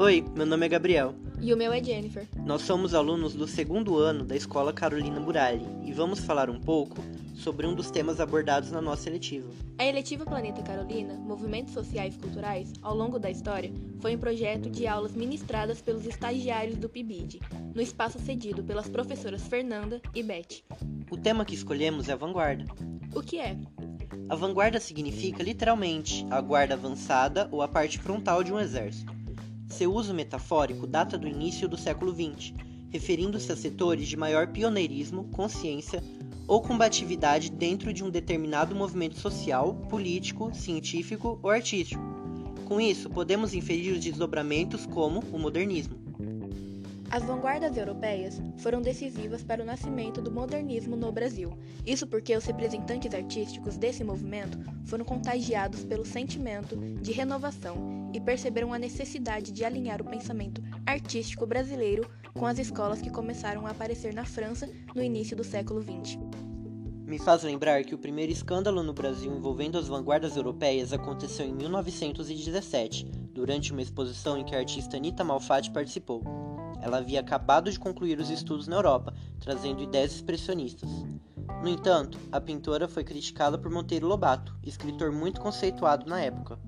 Oi, meu nome é Gabriel. E o meu é Jennifer. Nós somos alunos do segundo ano da Escola Carolina Burali e vamos falar um pouco sobre um dos temas abordados na nossa eletiva. A eletiva Planeta Carolina, Movimentos Sociais e Culturais, ao longo da história, foi um projeto de aulas ministradas pelos estagiários do PIBID, no espaço cedido pelas professoras Fernanda e Beth. O tema que escolhemos é a vanguarda. O que é? A vanguarda significa literalmente a guarda avançada ou a parte frontal de um exército. Seu uso metafórico data do início do século XX, referindo-se a setores de maior pioneirismo, consciência ou combatividade dentro de um determinado movimento social, político, científico ou artístico. Com isso, podemos inferir os desdobramentos como o modernismo. As vanguardas europeias foram decisivas para o nascimento do modernismo no Brasil. Isso porque os representantes artísticos desse movimento foram contagiados pelo sentimento de renovação e perceberam a necessidade de alinhar o pensamento artístico brasileiro com as escolas que começaram a aparecer na França no início do século XX. Me faz lembrar que o primeiro escândalo no Brasil envolvendo as vanguardas europeias aconteceu em 1917, durante uma exposição em que a artista Anita Malfatti participou. Ela havia acabado de concluir os estudos na Europa, trazendo ideias expressionistas. No entanto, a pintora foi criticada por Monteiro Lobato, escritor muito conceituado na época.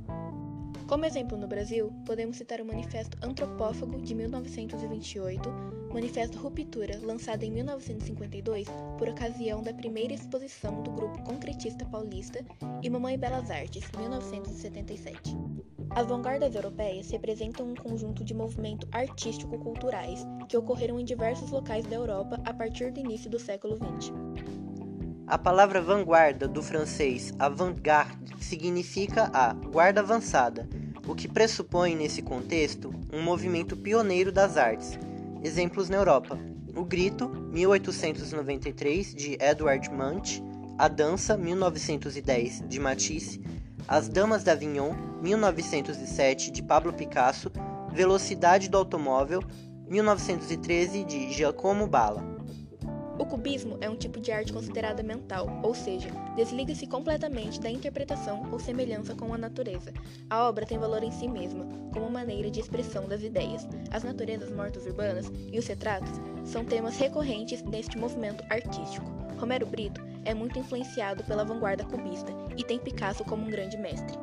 Como exemplo no Brasil, podemos citar o Manifesto Antropófago de 1928, Manifesto Ruptura, lançado em 1952 por ocasião da primeira exposição do grupo concretista paulista, e Mamãe Belas Artes, 1977. As vanguardas europeias representam um conjunto de movimentos artístico-culturais que ocorreram em diversos locais da Europa a partir do início do século XX. A palavra vanguarda, do francês avant-garde, significa a guarda avançada, o que pressupõe, nesse contexto, um movimento pioneiro das artes. Exemplos na Europa: O Grito, 1893, de Edward Munch, A Dança, 1910, de Matisse, as Damas d'Avignon, 1907, de Pablo Picasso, Velocidade do Automóvel, 1913, de Giacomo Balla. O cubismo é um tipo de arte considerada mental, ou seja, desliga-se completamente da interpretação ou semelhança com a natureza. A obra tem valor em si mesma, como maneira de expressão das ideias. As naturezas mortas urbanas e os retratos são temas recorrentes neste movimento artístico. Romero Brito é muito influenciado pela vanguarda cubista e tem Picasso como um grande mestre.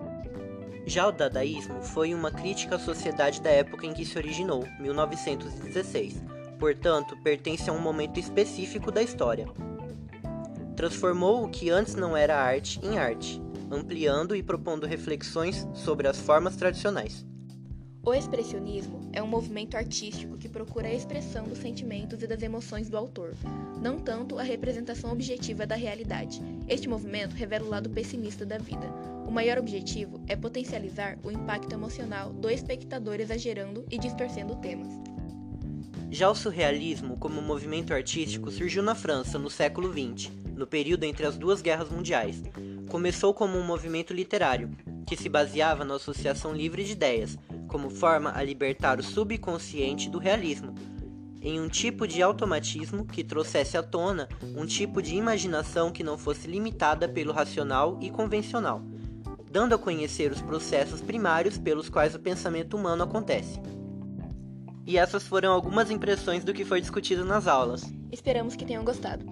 Já o dadaísmo foi uma crítica à sociedade da época em que se originou, 1916. Portanto, pertence a um momento específico da história. Transformou o que antes não era arte em arte, ampliando e propondo reflexões sobre as formas tradicionais. O expressionismo é um movimento artístico que procura a expressão dos sentimentos e das emoções do autor, não tanto a representação objetiva da realidade. Este movimento revela o lado pessimista da vida. O maior objetivo é potencializar o impacto emocional do espectador exagerando e distorcendo temas. Já o surrealismo, como movimento artístico, surgiu na França no século XX, no período entre as duas guerras mundiais. Começou como um movimento literário, que se baseava na associação livre de ideias, como forma a libertar o subconsciente do realismo, em um tipo de automatismo que trouxesse à tona um tipo de imaginação que não fosse limitada pelo racional e convencional, dando a conhecer os processos primários pelos quais o pensamento humano acontece. E essas foram algumas impressões do que foi discutido nas aulas. Esperamos que tenham gostado.